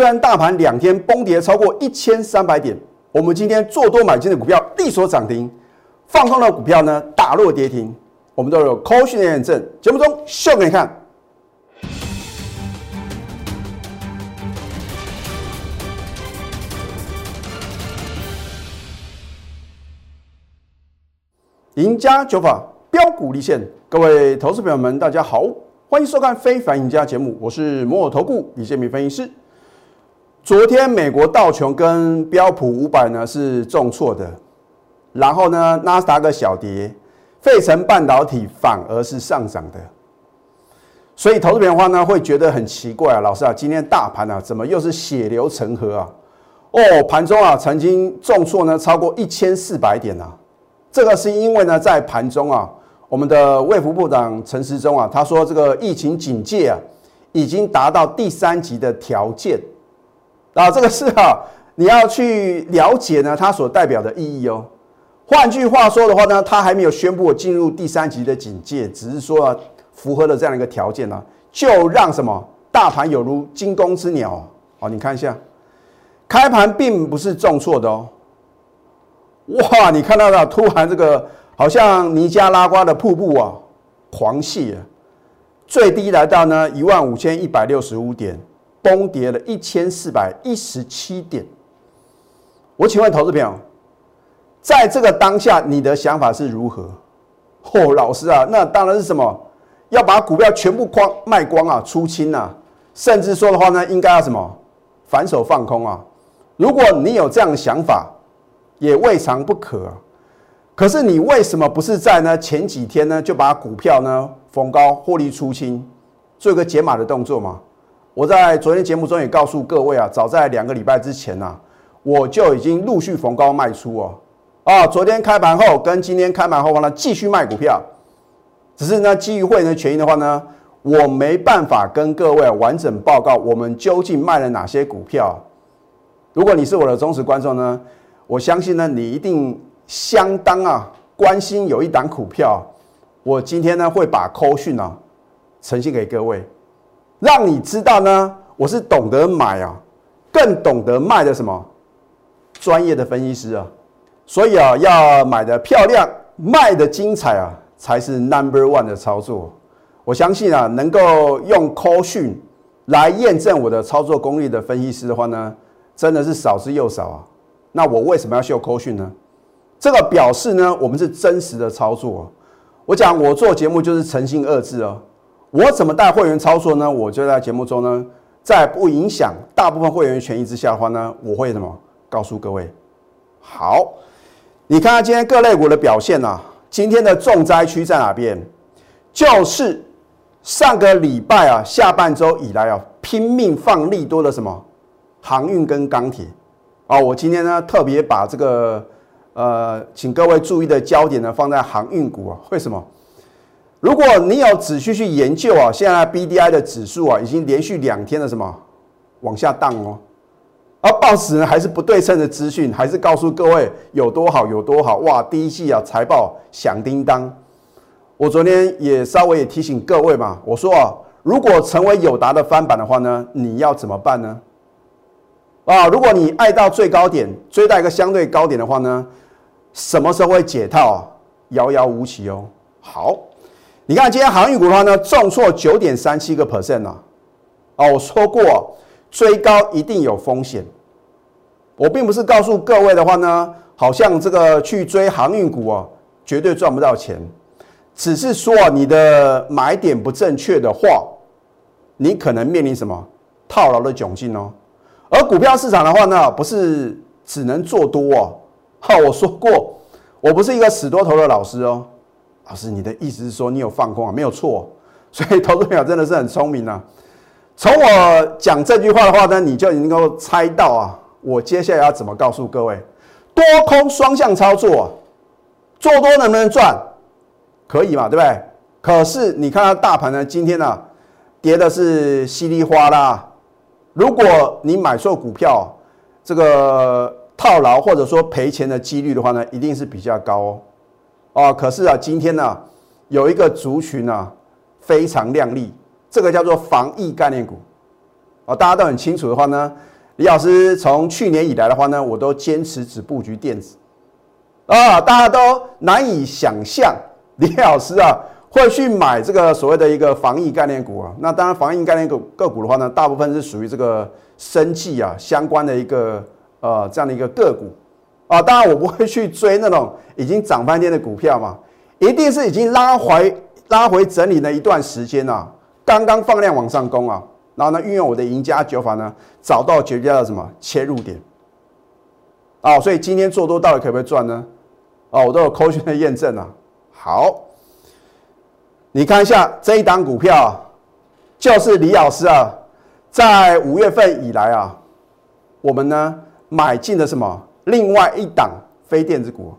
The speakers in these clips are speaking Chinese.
虽然大盘两天崩跌超过一千三百点，我们今天做多买进的股票力所涨停，放空的股票呢打落跌停，我们都有扣讯的验证。节目中秀给你看。赢家九法标股立现，各位投资朋友们，大家好，欢迎收看《非凡赢家》节目，我是摩尔投顾李建明分析师。昨天美国道琼跟标普五百呢是重挫的，然后呢纳斯达克小跌，费城半导体反而是上涨的，所以投资朋友呢会觉得很奇怪啊，老师啊，今天大盘啊怎么又是血流成河啊？哦，盘中啊曾经重挫呢超过一千四百点啊。这个是因为呢，在盘中啊，我们的卫福部长陈时中啊，他说这个疫情警戒啊，已经达到第三级的条件啊，这个是啊，你要去了解呢，它所代表的意义哦。换句话说的话呢，它还没有宣布进入第三级的警戒，只是说符合了这样一个条件呢，就让什么大盘有如惊弓之鸟哦。你看一下，开盘并不是重挫的哦。哇，你看到了，突然这个好像尼加拉瓜的瀑布啊，狂泻，最低来到呢一万五千一百六十五点，崩跌了一千四百一十七点。我请问投资朋友，在这个当下，你的想法是如何？哦，老师啊，那当然是什么，要把股票全部光卖光啊，出清啊，甚至说的话呢，应该要什么，反手放空啊。如果你有这样的想法，也未尝不可，可是你为什么不是在呢前几天呢就把股票呢逢高获利出清，做一个解码的动作吗？我在昨天节目中也告诉各位啊，早在两个礼拜之前呢，我就已经陆续逢高卖出哦。啊，昨天开盘后跟今天开盘后呢继续卖股票，只是呢基于会员的权益的话呢，我没办法跟各位完整报告我们究竟卖了哪些股票。如果你是我的忠实观众呢？我相信呢，你一定相当啊关心有一档股票，我今天呢会把扣讯啊呈现给各位，让你知道呢我是懂得买啊，更懂得卖的什么专业的分析师啊，所以啊要买的漂亮，卖的精彩啊才是 number one 的操作。我相信啊能够用扣讯来验证我的操作功力的分析师的话呢，真的是少之又少啊。那我为什么要秀扣讯呢？这个表示呢，我们是真实的操作。我讲我做节目就是诚信二字哦。我怎么带会员操作呢？我就在节目中呢，在不影响大部分会员权益之下的话呢，我会什么告诉各位？好，你看看今天各类股的表现啊，今天的重灾区在哪边？就是上个礼拜啊，下半周以来啊，拼命放利多的什么航运跟钢铁。啊，我今天呢特别把这个呃，请各位注意的焦点呢放在航运股啊。为什么？如果你有仔细去研究啊，现在 B D I 的指数啊，已经连续两天的什么往下荡哦。而报纸呢还是不对称的资讯，还是告诉各位有多好有多好哇！第一季啊财报响叮当。我昨天也稍微也提醒各位嘛，我说啊，如果成为友达的翻版的话呢，你要怎么办呢？啊，如果你爱到最高点，追到一个相对高点的话呢，什么时候会解套？遥遥无期哦。好，你看今天航运股的话呢，重挫九点三七个 percent 啊。哦，我说过追高一定有风险。我并不是告诉各位的话呢，好像这个去追航运股啊，绝对赚不到钱。只是说你的买点不正确的话，你可能面临什么套牢的窘境哦。而股票市场的话呢，不是只能做多哦。好，我说过，我不是一个死多头的老师哦。老师，你的意思是说你有放空啊？没有错。所以投资朋友真的是很聪明啊。从我讲这句话的话呢，你就能够猜到啊，我接下来要怎么告诉各位？多空双向操作，做多能不能赚？可以嘛，对不对？可是你看到大盘呢，今天呢，跌的是稀里哗啦。如果你买错股票，这个套牢或者说赔钱的几率的话呢，一定是比较高哦。哦，可是啊，今天呢，有一个族群呢非常亮丽，这个叫做防疫概念股。哦，大家都很清楚的话呢，李老师从去年以来的话呢，我都坚持只布局电子啊，大家都难以想象李老师啊会去买这个所谓的一个防疫概念股啊。那当然，防疫概念股个股的话呢，大部分是属于这个生计啊相关的一个呃这样的一个个股啊。当然，我不会去追那种已经涨翻天的股票嘛，一定是已经拉回拉回整理了一段时间啊，刚刚放量往上攻啊。然后呢，运用我的赢家九法呢，找到绝佳的什么切入点啊？所以今天做多到底可不可以赚呢？哦，我都有科学的验证啊。好，你看一下这一档股票啊，就是李老师啊，在五月份以来啊，我们呢买进了什么？另外一档非电子股。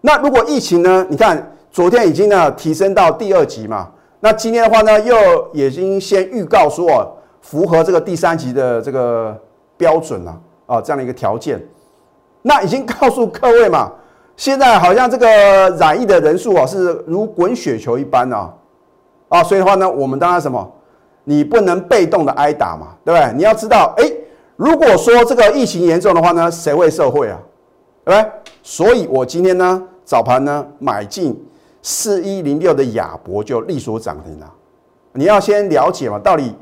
那如果疫情呢？你看昨天已经呢提升到第二级嘛？那今天的话呢，又已经先预告说。符合这个第三级的这个标准了啊，这样的一个条件，那已经告诉各位嘛，现在好像这个染疫的人数啊是如滚雪球一般啊，啊，所以的话呢，我们当然什么，你不能被动的挨打嘛，对不对？你要知道，哎，如果说这个疫情严重的话呢，谁会受惠啊？对不对？所以我今天呢早盘呢买进四一零六的亚博就力所涨停了，你要先了解嘛，到底。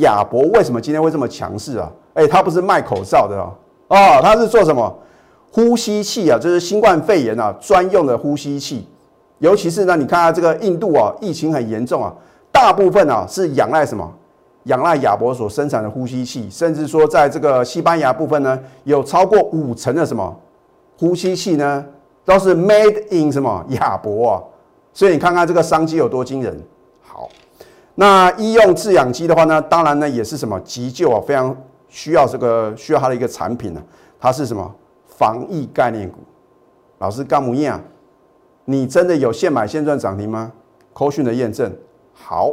亚博为什么今天会这么强势啊？哎，它不是卖口罩的哦，哦，它是做什么？呼吸器啊，就是新冠肺炎啊专用的呼吸器。尤其是呢，你看它这个印度啊，疫情很严重啊，大部分啊是仰赖什么？仰赖亚博所生产的呼吸器，甚至说在这个西班牙部分呢，有超过五成的什么呼吸器呢，都是 made in 什么亚博啊。所以你看看这个商机有多惊人。好。那医用制氧机的话呢，当然呢也是什么急救啊，非常需要这个需要它的一个产品呢。它是什么防疫概念股？老师干母样？你真的有现买现赚涨停吗？扣讯的验证好。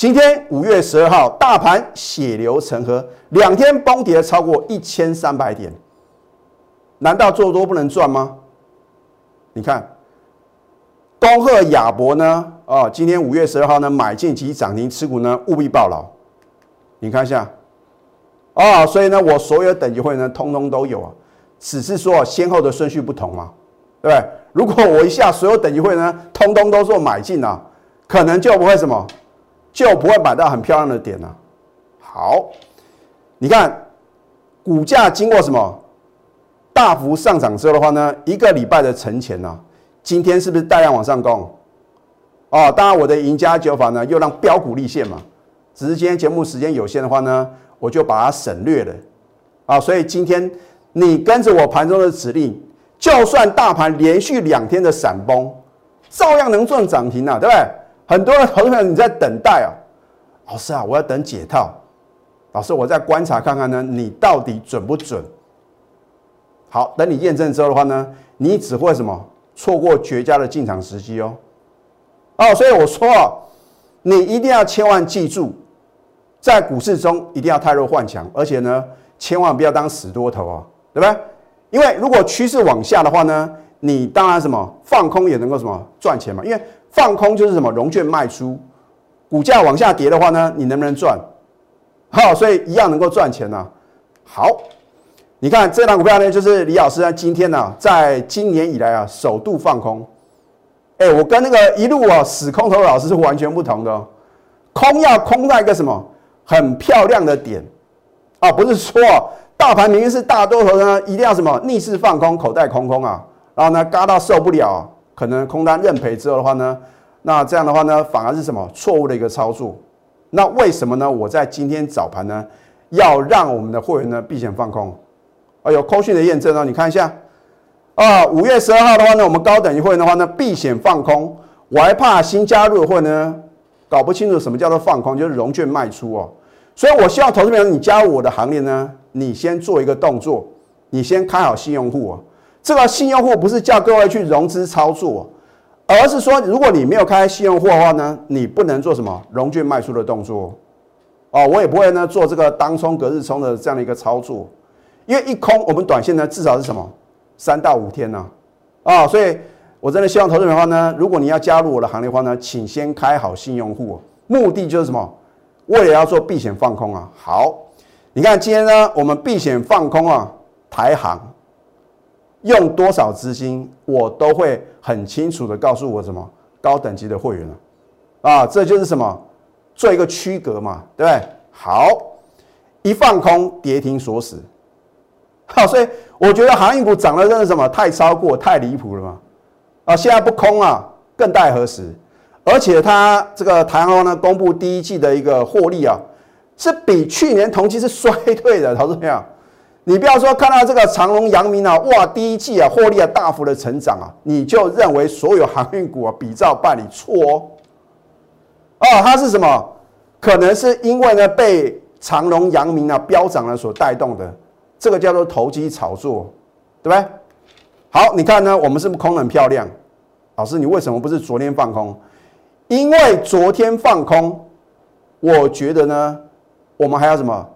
今天五月十二号，大盘血流成河，两天崩跌超过一千三百点，难道做多不能赚吗？你看。东赫亚博呢？啊，今天五月十二号呢，买进及涨停持股呢，务必报牢。你看一下，啊，所以呢，我所有等级会呢，通通都有啊，只是说先后的顺序不同嘛，对不对？如果我一下所有等级会呢，通通都做买进啊，可能就不会什么，就不会买到很漂亮的点了。好，你看股价经过什么大幅上涨之后的话呢，一个礼拜的沉潜呢？今天是不是大量往上攻？哦，当然我的赢家九法呢，又让标股立现嘛。只是今天节目时间有限的话呢，我就把它省略了。啊，所以今天你跟着我盘中的指令，就算大盘连续两天的闪崩，照样能赚涨停啊，对不对？很多人朋友你在等待啊，老师啊，我要等解套。老师，我再观察看看呢，你到底准不准？好，等你验证之后的话呢，你只会什么？错过绝佳的进场时机哦，哦，所以我说啊，你一定要千万记住，在股市中一定要太弱换强，而且呢，千万不要当死多头啊，对不对？因为如果趋势往下的话呢，你当然什么放空也能够什么赚钱嘛，因为放空就是什么融券卖出，股价往下跌的话呢，你能不能赚？好，所以一样能够赚钱呢。好。你看这档股票呢，就是李老师呢，今天呢，在今年以来啊，首度放空。哎，我跟那个一路啊死空头的老师是完全不同的，空要空在一个什么很漂亮的点啊，不是说大盘明明是大多头呢，一定要什么逆势放空，口袋空空啊，然后呢，嘎到受不了，可能空单认赔之后的话呢，那这样的话呢，反而是什么错误的一个操作。那为什么呢？我在今天早盘呢，要让我们的会员呢避险放空。啊，有扣讯的验证哦，你看一下啊。五月十二号的话呢，我们高等级会员的话呢，避险放空。我还怕新加入的会呢，搞不清楚什么叫做放空，就是融券卖出哦。所以我希望投资朋友你加入我的行列呢，你先做一个动作，你先开好新用户哦。这个新用户不是叫各位去融资操作，而是说如果你没有开新用户的话呢，你不能做什么融券卖出的动作哦。我也不会呢做这个当冲隔日冲的这样的一个操作。因为一空，我们短线呢至少是什么三到五天呢？啊，所以我真的希望投资人的话呢，如果你要加入我的行列的话呢，请先开好新用户，目的就是什么？为了要做避险放空啊。好，你看今天呢，我们避险放空啊，台行用多少资金，我都会很清楚的告诉我什么高等级的会员了啊，这就是什么做一个区隔嘛，对不对？好，一放空跌停锁死，好，所以我觉得航运股涨得真的什么太超过太离谱了嘛，啊，现在不空啊，更待何时？而且它这个台湾呢，公布第一季的一个获利啊。是比去年同期是衰退的，投资朋友，你不要说看到这个长隆、阳明啊，哇，第一季啊获利啊大幅的成长啊，你就认为所有航运股啊比照办理错哦。哦，它是什么？可能是因为呢被长隆、阳明啊飙涨了所带动的，这个叫做投机炒作，对不对？好，你看呢，我们是不是空很漂亮？老师，你为什么不是昨天放空？因为昨天放空，我觉得呢。我们还要什么？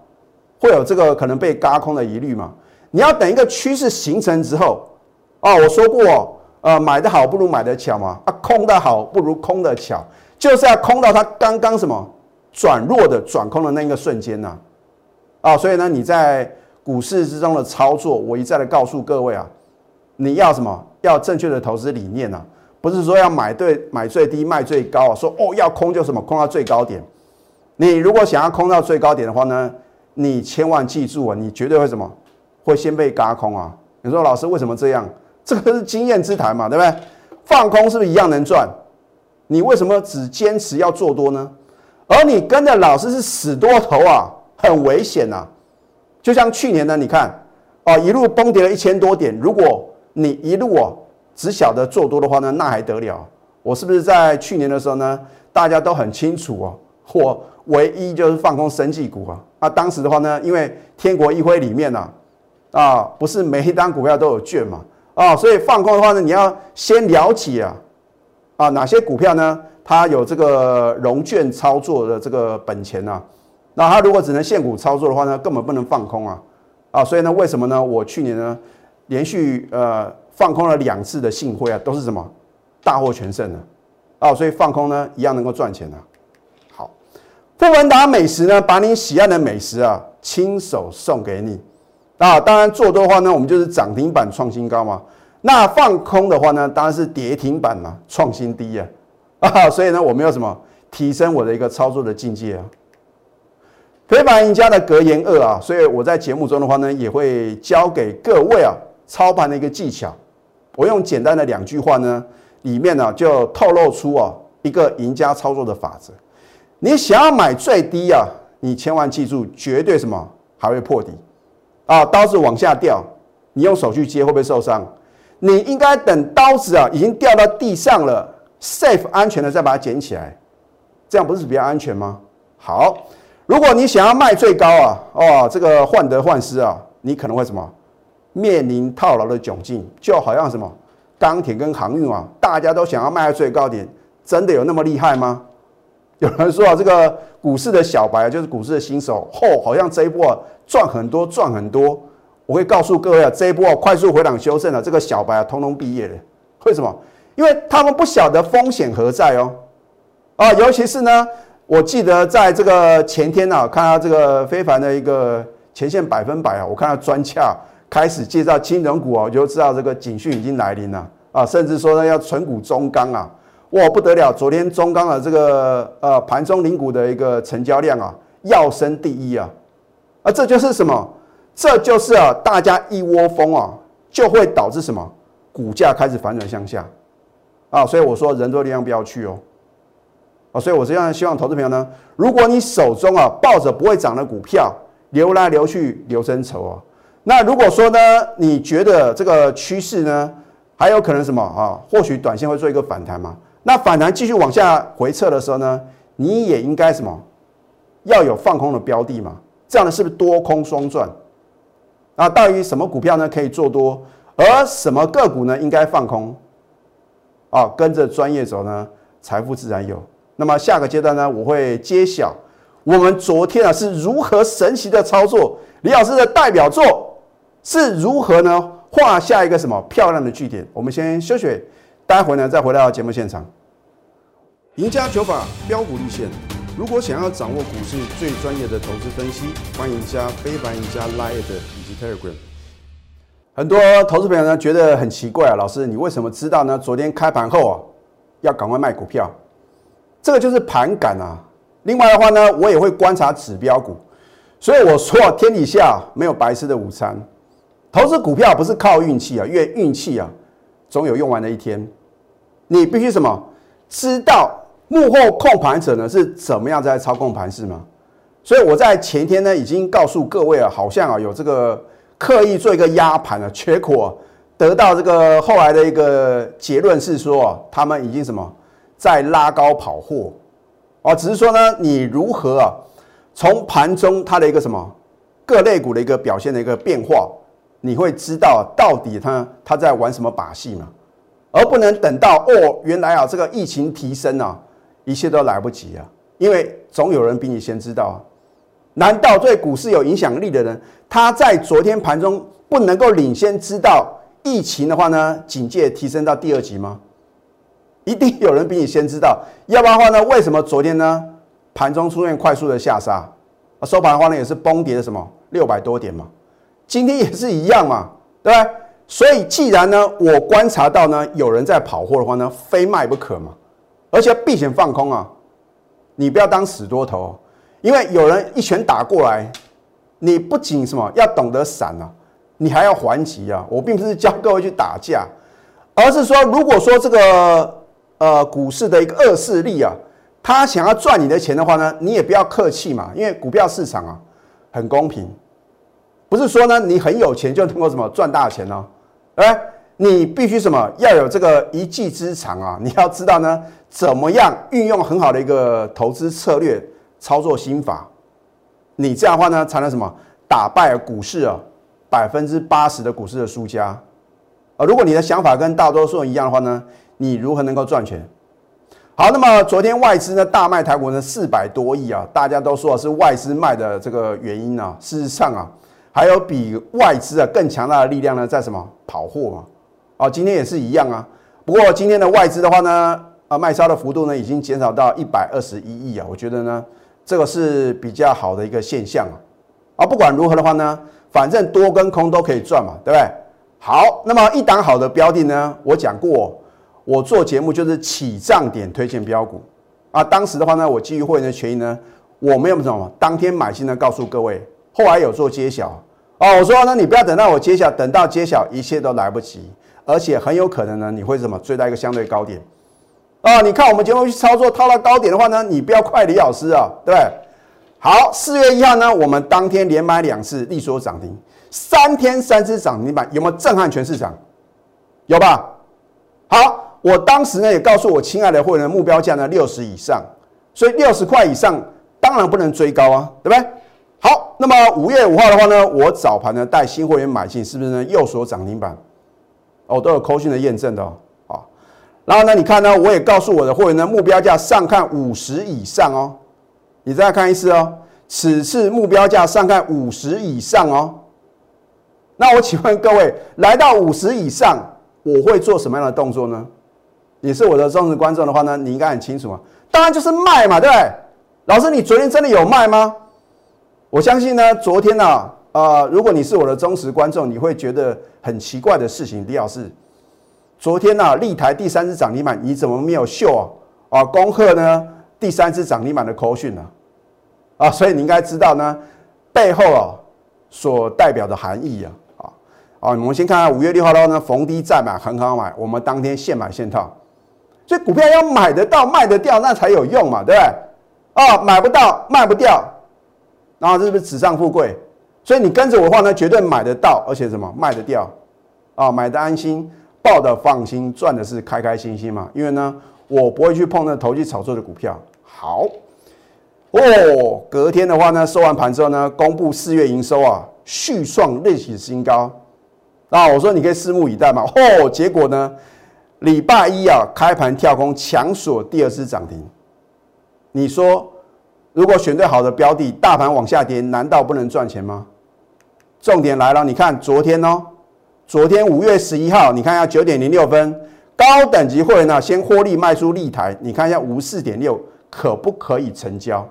会有这个可能被嘎空的疑虑嘛？你要等一个趋势形成之后，哦，我说过，呃，买的好不如买的巧嘛，啊，空的好不如空的巧，就是要空到它刚刚什么转弱的转空的那个瞬间呐，啊，所以呢，你在股市之中的操作，我一再的告诉各位啊，你要什么？要正确的投资理念呐，不是说要买对买最低卖最高啊，说哦要空就什么空到最高点。你如果想要空到最高点的话呢，你千万记住啊，你绝对会什么？会先被嘎空啊！你说老师为什么这样？这个是经验之谈嘛，对不对？放空是不是一样能赚？你为什么只坚持要做多呢？而你跟着老师是死多头啊，很危险呐！就像去年呢，你看哦，一路崩跌了一千多点，如果你一路哦只晓得做多的话呢，那还得了？我是不是在去年的时候呢，大家都很清楚哦，或唯一就是放空生技股啊，啊，当时的话呢，因为天国一辉里面呢，啊，不是每一单股票都有券嘛，啊，所以放空的话呢，你要先了解啊，啊，哪些股票呢，它有这个融券操作的这个本钱啊，那它如果只能现股操作的话呢，根本不能放空啊，啊，所以呢，为什么呢？我去年呢，连续呃放空了两次的信汇啊，都是什么大获全胜的，啊，所以放空呢，一样能够赚钱的。富文达美食呢，把你喜爱的美食啊，亲手送给你啊！当然做多的话呢，我们就是涨停板创新高嘛。那放空的话呢，当然是跌停板嘛，创新低啊！啊，所以呢，我们要什么提升我的一个操作的境界啊？非凡赢家的格言二啊，所以我在节目中的话呢，也会教给各位啊操盘的一个技巧。我用简单的两句话呢，里面呢就透露出啊一个赢家操作的法则。你想要买最低啊，你千万记住，绝对什么还会破底啊！刀子往下掉，你用手去接会不会受伤？你应该等刀子啊已经掉到地上了，safe 安全的再把它捡起来，这样不是比较安全吗？好，如果你想要卖最高啊，哦，这个患得患失啊，你可能会什么面临套牢的窘境，就好像什么钢铁跟航运啊，大家都想要卖在最高点，真的有那么厉害吗？有人说啊，这个股市的小白就是股市的新手，嚯，好像这一波啊赚很多，赚很多。我会告诉各位啊，这一波快速回档修正了，这个小白啊，通通毕业了。为什么？因为他们不晓得风险何在哦。啊，尤其是呢，我记得在这个前天呢，看到这个非凡的一个前线百分百啊，我看到专家开始介绍金融股啊，我就知道这个警讯已经来临了啊，甚至说呢要存股中钢啊。哇，不得了！昨天中钢的这个呃盘中领股的一个成交量啊，要升第一啊，啊，这就是什么？这就是啊，大家一窝蜂啊，就会导致什么？股价开始反转向下啊！所以我说人多力量不要去哦，啊，所以我这样希望投资朋友呢，如果你手中啊抱着不会涨的股票，流来流去流成筹啊，那如果说呢，你觉得这个趋势呢还有可能什么啊？或许短线会做一个反弹嘛？那反弹继续往下回撤的时候呢，你也应该什么要有放空的标的嘛？这样呢是不是多空双赚？那到底什么股票呢可以做多，而什么个股呢应该放空？啊，跟着专业走呢，财富自然有。那么下个阶段呢，我会揭晓我们昨天啊是如何神奇的操作，李老师的代表作是如何呢画下一个什么漂亮的句点？我们先休息。待会呢，再回到节目现场。赢家九法标股立线，如果想要掌握股市最专业的投资分析，欢迎加非凡、加 Line 以及 Telegram。很多投资朋友呢觉得很奇怪啊，老师，你为什么知道呢？昨天开盘后啊，要赶快卖股票，这个就是盘感啊。另外的话呢，我也会观察指标股，所以我说天底下没有白吃的午餐。投资股票不是靠运气啊，越运气啊，总有用完的一天。你必须什么？知道幕后控盘者呢是怎么样在操控盘市吗？所以我在前天呢已经告诉各位啊，好像啊有这个刻意做一个压盘的缺口，啊得到这个后来的一个结论是说啊，他们已经什么在拉高跑货。哦，只是说呢，你如何啊？从盘中它的一个什么各类股的一个表现的一个变化，你会知道到底他他在玩什么把戏嘛？而不能等到哦，原来啊这个疫情提升啊，一切都来不及啊，因为总有人比你先知道啊。难道对股市有影响力的人，他在昨天盘中不能够领先知道疫情的话呢，警戒提升到第二级吗？一定有人比你先知道，要不然的话呢？为什么昨天呢盘中出现快速的下杀？收盘的话呢也是崩跌的什么六百多点嘛？今天也是一样嘛，对不对？所以既然呢我观察到呢有人在跑货的话呢，非卖不可嘛，而且避险放空啊，你不要当死多头，因为有人一拳打过来，你不仅什么要懂得闪啊，你还要还击啊。我并不是教各位去打架，而是说如果说这个。呃，股市的一个恶势力啊，他想要赚你的钱的话呢，你也不要客气嘛，因为股票市场啊很公平，不是说呢你很有钱就能够什么赚大钱哦，哎，你必须什么要有这个一技之长啊，你要知道呢怎么样运用很好的一个投资策略操作心法，你这样的话呢才能什么打败股市啊百分之八十的股市的输家啊，如果你的想法跟大多数人一样的话呢？你如何能够赚钱？好，那么昨天外资呢大卖台股呢四百多亿啊，大家都说是外资卖的这个原因啊。事实上啊，还有比外资啊更强大的力量呢，在什么跑货嘛？啊，今天也是一样啊。不过今天的外资的话呢，啊卖超的幅度呢已经减少到一百二十一亿啊，我觉得呢这个是比较好的一个现象啊。啊，不管如何的话呢，反正多跟空都可以赚嘛，对不对？好，那么一档好的标的呢，我讲过。我做节目就是起涨点推荐标股啊，当时的话呢，我基于会员的权益呢，我没有什么当天买进的告诉各位，后来有做揭晓哦，我说呢，你不要等到我揭晓，等到揭晓一切都来不及，而且很有可能呢，你会怎么追到一个相对高点啊？你看我们节目去操作套到高点的话呢，你不要快李老师啊，对不对？好，四月一号呢，我们当天连买两次，利索涨停，三天三次涨停板，有没有震撼全市场？有吧？好。我当时呢也告诉我亲爱的会员，目标价呢六十以上，所以六十块以上当然不能追高啊，对不对？好，那么五月五号的话呢，我早盘呢带新会员买进，是不是呢右手涨停板？哦，都有扣讯的验证的哦。然后呢，你看呢，我也告诉我的会员呢，目标价上看五十以上哦。你再看一次哦，此次目标价上看五十以上哦。那我请问各位，来到五十以上，我会做什么样的动作呢？你是我的忠实观众的话呢，你应该很清楚啊。当然就是卖嘛，对不对？老师，你昨天真的有卖吗？我相信呢，昨天呢，呃，如果你是我的忠实观众，你会觉得很奇怪的事情，李老师，昨天呢，立台第三次涨停板，你怎么没有秀啊？啊，恭贺呢，第三次涨停板的口讯呢？啊，所以你应该知道呢，背后啊所代表的含义啊，啊，啊，我们先看看五月六号的话呢，逢低再买，很好买，我们当天现买现套。所以股票要买得到、卖得掉，那才有用嘛，对不对？啊，买不到、卖不掉，然后这是不是纸上富贵？所以你跟着我的话呢，绝对买得到，而且什么卖得掉啊？买的安心，抱的放心，赚的是开开心心嘛。因为呢，我不会去碰那投机炒作的股票。好哦，隔天的话呢，收完盘之后呢，公布四月营收啊，续创历史新高。啊，我说你可以拭目以待嘛。哦，结果呢？礼拜一啊，开盘跳空强锁第二次涨停。你说，如果选对好的标的，大盘往下跌，难道不能赚钱吗？重点来了，你看昨天哦，昨天五月十一号，你看一下九点零六分，高等级会员呢先获利卖出立台，你看一下五四点六，可不可以成交？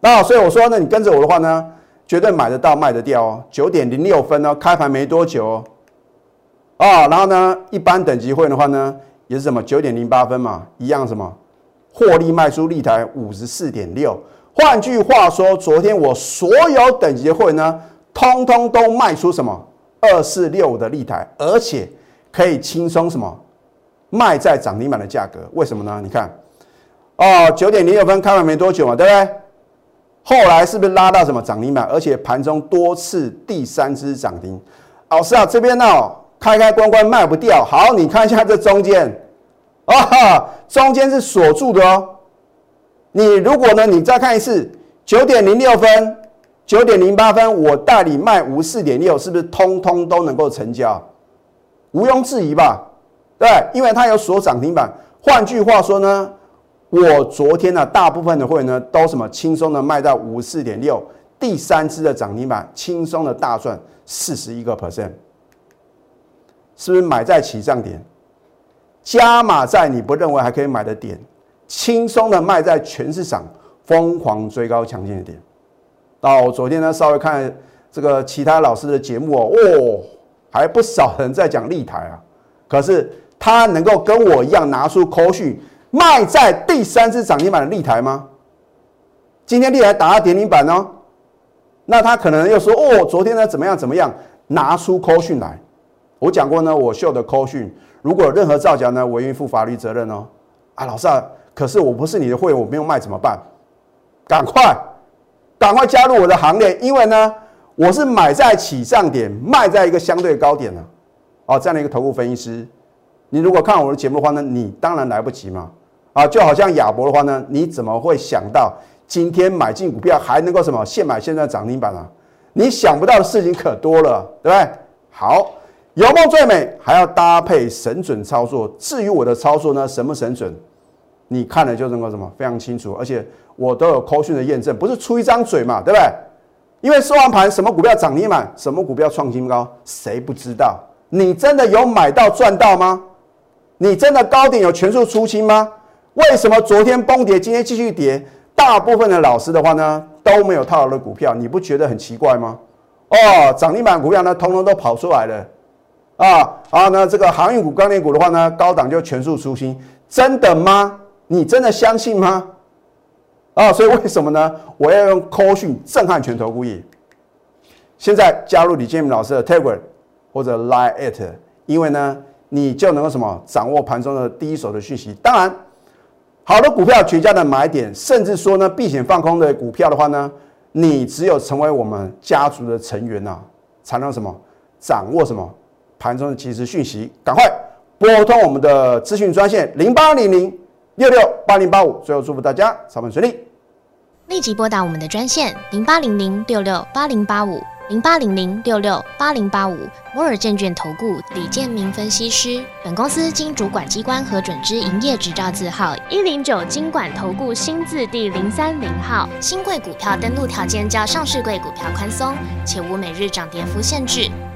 那所以我说呢，你跟着我的话呢，绝对买得到卖得掉哦。九点零六分哦，开盘没多久哦。啊，然后呢，一般等级会员的话呢，也是什么九点零八分嘛，一样什么获利卖出立台五十四点六。换句话说，昨天我所有等级会呢，通通都卖出什么二四六五的立台，而且可以轻松什么卖在涨停板的价格。为什么呢？你看，哦，九点零六分开盘没多久嘛，对不对？后来是不是拉到什么涨停板？而且盘中多次第三只涨停。老师啊，这边呢开开关关卖不掉。好，你看一下这中间，啊，中间是锁住的哦。你如果呢，你再看一次，九点零六分、九点零八分，我代理卖五四点六，是不是通通都能够成交？毋庸置疑吧？对，因为它有锁涨停板。换句话说呢？我昨天呢，大部分的会员呢都什么轻松的卖到五四点六，第三只的涨停板轻松的大赚四十一个 percent，是不是买在起涨点，加码在你不认为还可以买的点，轻松的卖在全市场疯狂追高强劲的点。到昨天呢，稍微看这个其他老师的节目哦，哦，还不少人在讲立台啊，可是他能够跟我一样拿出口讯。卖在第三只涨停板的立台吗？今天立台打到跌停板哦，那他可能又说哦，昨天呢怎么样怎么样？拿出口讯来，我讲过呢，我秀的扣讯，如果任何造假呢，我愿意负法律责任哦。啊，老师啊，可是我不是你的会员，我没有卖怎么办？赶快，赶快加入我的行列，因为呢，我是买在起涨点，卖在一个相对高点呢。哦，这样的一个投顾分析师，你如果看我的节目的话呢，你当然来不及嘛。啊，就好像亚博的话呢，你怎么会想到今天买进股票还能够什么现买现在涨停板啊？你想不到的事情可多了，对不对？好，有梦最美，还要搭配神准操作。至于我的操作呢，神不神准，你看了就能够什么非常清楚，而且我都有扣讯的验证，不是出一张嘴嘛，对不对？因为收完盘，什么股票涨停板，什么股票创新高，谁不知道？你真的有买到赚到吗？你真的高点有全数出清吗？为什么昨天崩跌，今天继续跌？大部分的老师的话呢都没有套牢的股票，你不觉得很奇怪吗？哦，涨停板股票呢，通通都跑出来了啊！啊，那这个航运股、钢铁股的话呢，高档就全数出新，真的吗？你真的相信吗？啊，所以为什么呢？我要用 co 讯震撼全投股业。现在加入李建明老师的 Telegram 或者 Line at，因为呢，你就能够什么掌握盘中的第一手的讯息。当然。好的股票绝佳的买点，甚至说呢，避险放空的股票的话呢，你只有成为我们家族的成员呐，才能什么掌握什么盘中的即时讯息。赶快拨通我们的咨询专线零八零零六六八零八五。最后祝福大家操盘顺利，立即拨打我们的专线零八零零六六八零八五。零八零零六六八零八五摩尔证券投顾李建明分析师，本公司经主管机关核准之营业执照字号一零九金管投顾新字第零三零号。新贵股票登录条件较上市贵股票宽松，且无每日涨跌幅限制。